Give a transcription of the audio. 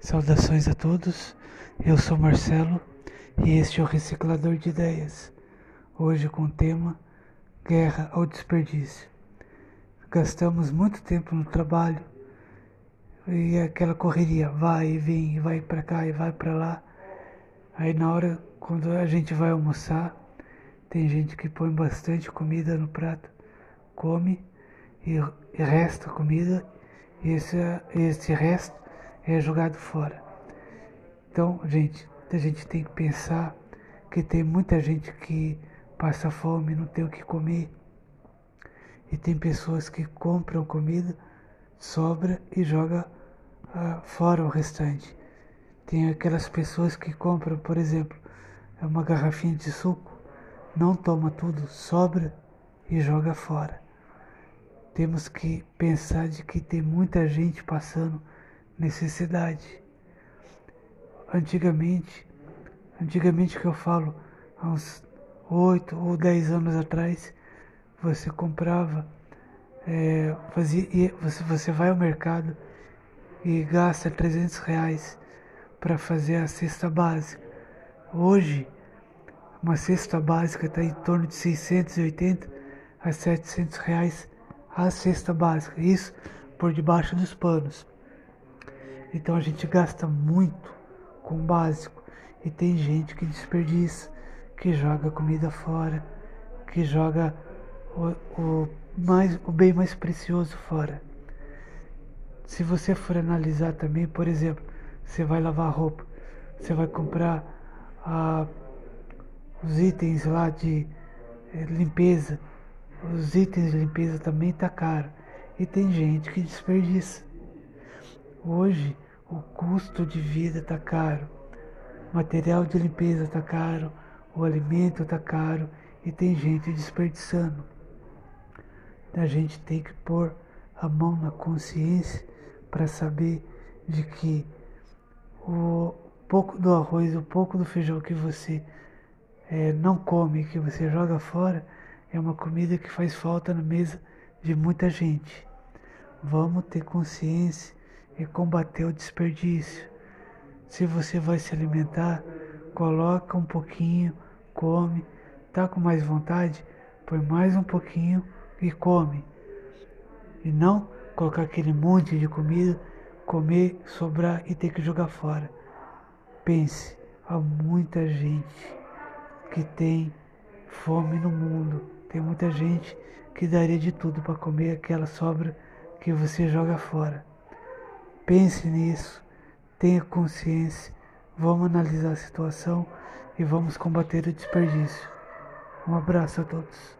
Saudações a todos, eu sou Marcelo e este é o Reciclador de Ideias. Hoje com o tema Guerra ao Desperdício. Gastamos muito tempo no trabalho e aquela correria vai e vem, vai para cá e vai para lá. Aí na hora quando a gente vai almoçar, tem gente que põe bastante comida no prato, come e resta comida e esse, esse resto é jogado fora. Então, gente, a gente tem que pensar que tem muita gente que passa fome, não tem o que comer. E tem pessoas que compram comida, sobra e joga ah, fora o restante. Tem aquelas pessoas que compram, por exemplo, uma garrafinha de suco, não toma tudo, sobra e joga fora. Temos que pensar de que tem muita gente passando necessidade. Antigamente, antigamente que eu falo, há uns oito ou dez anos atrás, você comprava, é, fazia, você, você vai ao mercado e gasta 300 reais para fazer a cesta básica. Hoje, uma cesta básica está em torno de 680 a 700 reais a cesta básica. Isso por debaixo dos panos. Então a gente gasta muito com o básico e tem gente que desperdiça, que joga comida fora, que joga o, o, mais, o bem mais precioso fora. Se você for analisar também, por exemplo, você vai lavar roupa, você vai comprar ah, os itens lá de eh, limpeza, os itens de limpeza também tá caro e tem gente que desperdiça. Hoje o custo de vida está caro, o material de limpeza está caro, o alimento está caro e tem gente desperdiçando. A gente tem que pôr a mão na consciência para saber de que o pouco do arroz, o pouco do feijão que você é, não come, que você joga fora, é uma comida que faz falta na mesa de muita gente. Vamos ter consciência e combater o desperdício. Se você vai se alimentar, coloca um pouquinho, come, tá com mais vontade, põe mais um pouquinho e come. E não colocar aquele monte de comida, comer, sobrar e ter que jogar fora. Pense, há muita gente que tem fome no mundo. Tem muita gente que daria de tudo para comer aquela sobra que você joga fora. Pense nisso, tenha consciência, vamos analisar a situação e vamos combater o desperdício. Um abraço a todos.